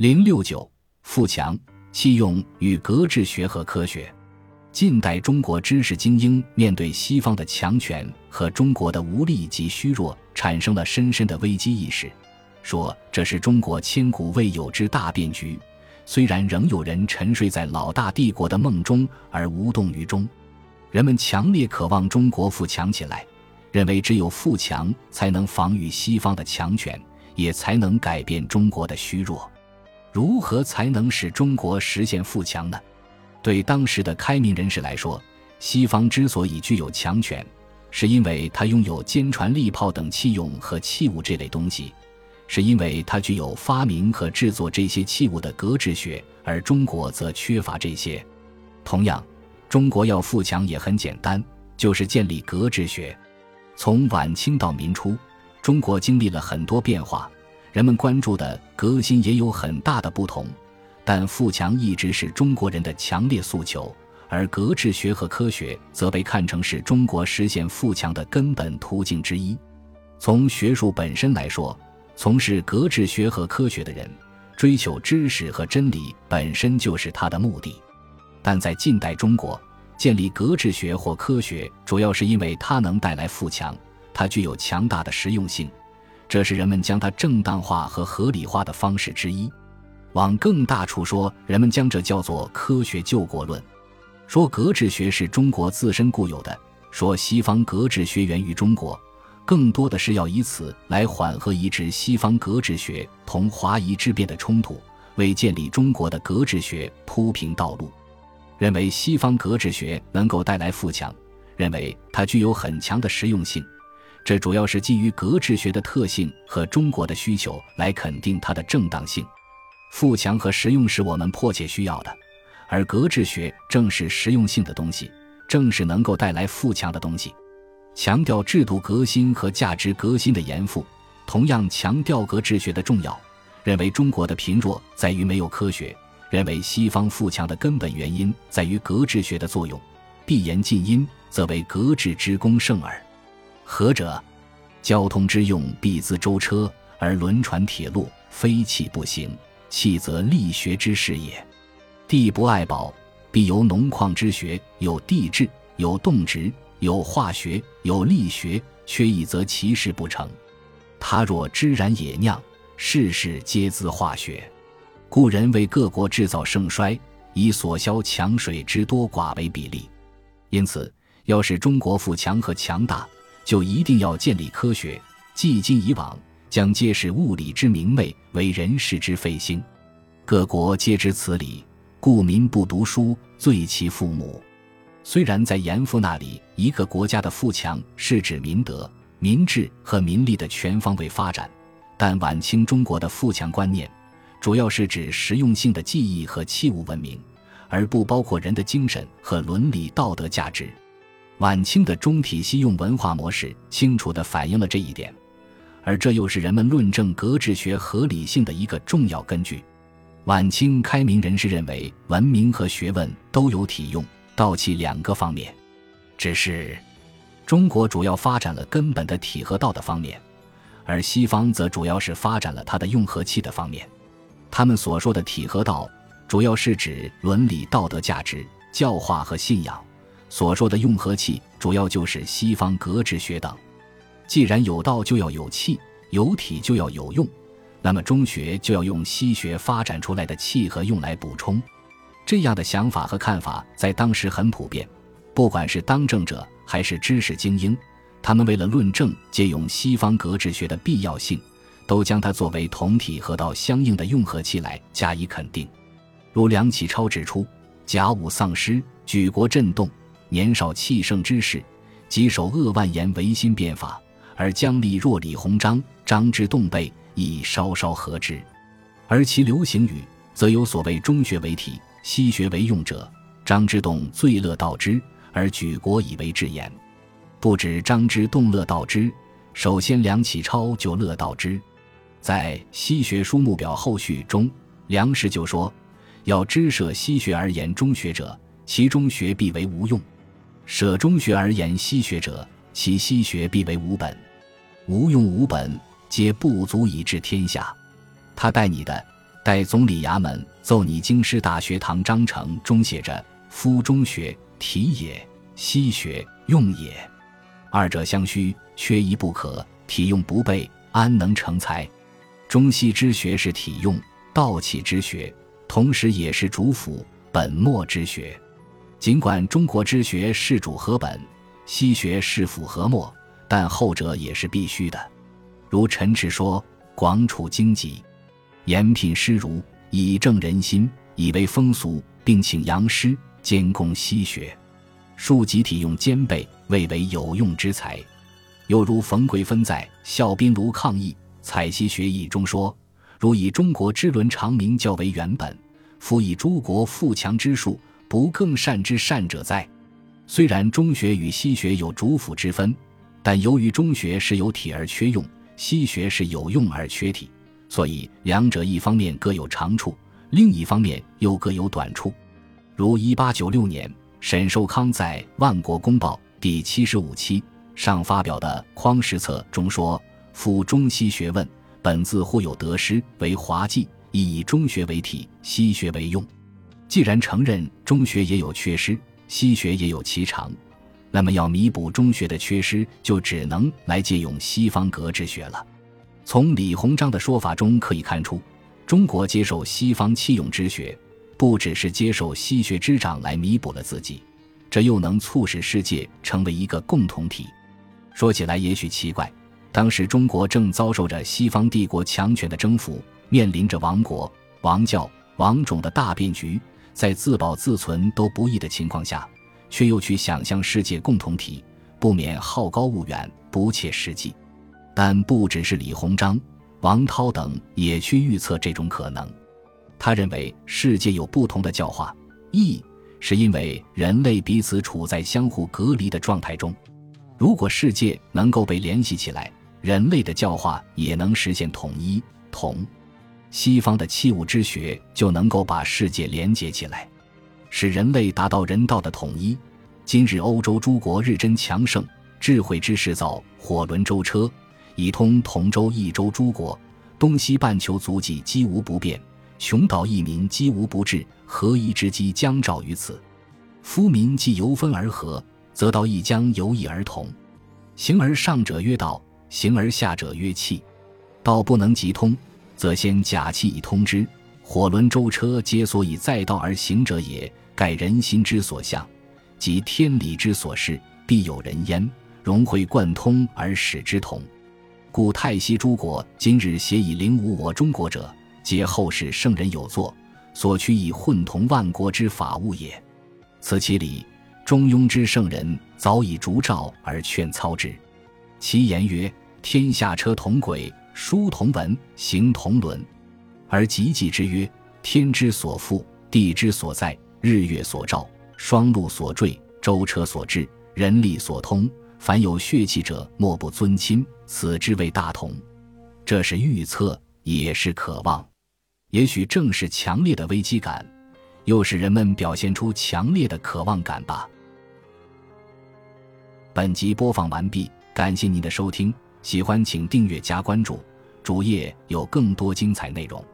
零六九富强弃用与格致学和科学。近代中国知识精英面对西方的强权和中国的无力及虚弱，产生了深深的危机意识，说这是中国千古未有之大变局。虽然仍有人沉睡在老大帝国的梦中而无动于衷，人们强烈渴望中国富强起来，认为只有富强才能防御西方的强权，也才能改变中国的虚弱。如何才能使中国实现富强呢？对当时的开明人士来说，西方之所以具有强权，是因为它拥有坚船利炮等器用和器物这类东西，是因为它具有发明和制作这些器物的格致学，而中国则缺乏这些。同样，中国要富强也很简单，就是建立格致学。从晚清到民初，中国经历了很多变化，人们关注的革新也有很大的不同。但富强一直是中国人的强烈诉求，而格致学和科学则被看成是中国实现富强的根本途径之一。从学术本身来说，从事格致学和科学的人追求知识和真理本身就是他的目的。但在近代中国，建立格致学或科学主要是因为它能带来富强，它具有强大的实用性，这是人们将它正当化和合理化的方式之一。往更大处说，人们将这叫做科学救国论，说格致学是中国自身固有的，说西方格致学源于中国，更多的是要以此来缓和移植西方格致学同华夷之变的冲突，为建立中国的格致学铺平道路。认为西方格致学能够带来富强，认为它具有很强的实用性，这主要是基于格致学的特性和中国的需求来肯定它的正当性。富强和实用是我们迫切需要的，而格致学正是实用性的东西，正是能够带来富强的东西。强调制度革新和价值革新的严复，同样强调格致学的重要。认为中国的贫弱在于没有科学，认为西方富强的根本原因在于格致学的作用。必言近因，则为格致之功胜耳。何者？交通之用必自舟车，而轮船铁路非气不行。气则力学之事也。地不爱宝，必有农矿之学，有地质，有动植，有化学，有力学，缺一则其事不成。他若知然也酿，事事皆自化学。故人为各国制造盛衰，以所消强水之多寡为比例。因此，要使中国富强和强大，就一定要建立科学。既今以往。将皆是物理之明媚，为人世之废兴。各国皆知此理，故民不读书，罪其父母。虽然在严复那里，一个国家的富强是指民德、民智和民力的全方位发展，但晚清中国的富强观念，主要是指实用性的技艺和器物文明，而不包括人的精神和伦理道德价值。晚清的中体西用文化模式，清楚地反映了这一点。而这又是人们论证格致学合理性的一个重要根据。晚清开明人士认为，文明和学问都有体用、道气两个方面，只是中国主要发展了根本的体和道的方面，而西方则主要是发展了它的用和气的方面。他们所说的体和道，主要是指伦理道德价值、教化和信仰；所说的用和气，主要就是西方格致学等。既然有道就要有气，有体就要有用，那么中学就要用西学发展出来的气和用来补充。这样的想法和看法在当时很普遍，不管是当政者还是知识精英，他们为了论证借用西方格致学的必要性，都将它作为同体和道相应的用和气来加以肯定。如梁启超指出：“甲午丧失，举国震动，年少气盛之士，几首扼万言维新变法。”而姜立若李鸿章、张之洞辈亦稍稍合之，而其流行语则有所谓中学为体，西学为用者。张之洞最乐道之，而举国以为至言。不止张之洞乐道之，首先梁启超就乐道之。在《西学书目表后续》中，梁实就说：“要知舍西学而言中学者，其中学必为无用；舍中学而言西学者，其西学必为无本。”无用无本，皆不足以治天下。他带你的待总理衙门奏拟京师大学堂章程中写着：“夫中学，体也；西学，用也。二者相虚，缺一不可。体用不备，安能成才？中西之学是体用，道气之学，同时也是主辅本末之学。尽管中国之学是主和本，西学是辅和末，但后者也是必须的。如陈池说：‘广处经济。’”延聘师儒，以正人心，以为风俗，并请杨师兼攻西学，庶集体用兼备，谓为有用之才。又如冯桂芬在《孝宾庐抗议采西学议》中说：“如以中国之伦常名教为原本，夫以诸国富强之术，不更善之善者哉？”虽然中学与西学有主辅之分，但由于中学是有体而缺用，西学是有用而缺体。所以，两者一方面各有长处，另一方面又各有短处。如一八九六年，沈寿康在《万国公报》第七十五期上发表的《匡时策》中说：“夫中西学问，本自互有得失，为滑稽，亦以中学为体，西学为用。既然承认中学也有缺失，西学也有其长，那么要弥补中学的缺失，就只能来借用西方格致学了。”从李鸿章的说法中可以看出，中国接受西方器用之学，不只是接受西学之长来弥补了自己，这又能促使世界成为一个共同体。说起来也许奇怪，当时中国正遭受着西方帝国强权的征服，面临着亡国、亡教、亡种的大变局，在自保自存都不易的情况下，却又去想象世界共同体，不免好高骛远，不切实际。但不只是李鸿章、王涛等也去预测这种可能。他认为世界有不同的教化意，是因为人类彼此处在相互隔离的状态中。如果世界能够被联系起来，人类的教化也能实现统一。同西方的器物之学就能够把世界连接起来，使人类达到人道的统一。今日欧洲诸国日臻强盛，智慧之士造火轮舟车。以通同州一州诸国，东西半球足迹几无不便，穷岛一民几无不治，合一之机将兆于此。夫民既由分而合，则道亦将由异而同。形而上者曰道，形而下者曰气。道不能即通，则先假气以通之。火轮舟车皆所以载道而行者也，盖人心之所向，即天理之所示，必有人焉，融会贯通而使之同。故泰西诸国今日协以凌侮我中国者，皆后世圣人有作，所趋以混同万国之法物也。此其理，中庸之圣人早已烛照而劝操之。其言曰：“天下车同轨，书同文，行同伦。”而极济之曰：“天之所覆，地之所在，日月所照，双陆所坠，舟车所至，人力所通。凡有血气者，莫不尊亲。”此之谓大同，这是预测，也是渴望。也许正是强烈的危机感，又使人们表现出强烈的渴望感吧。本集播放完毕，感谢您的收听，喜欢请订阅加关注，主页有更多精彩内容。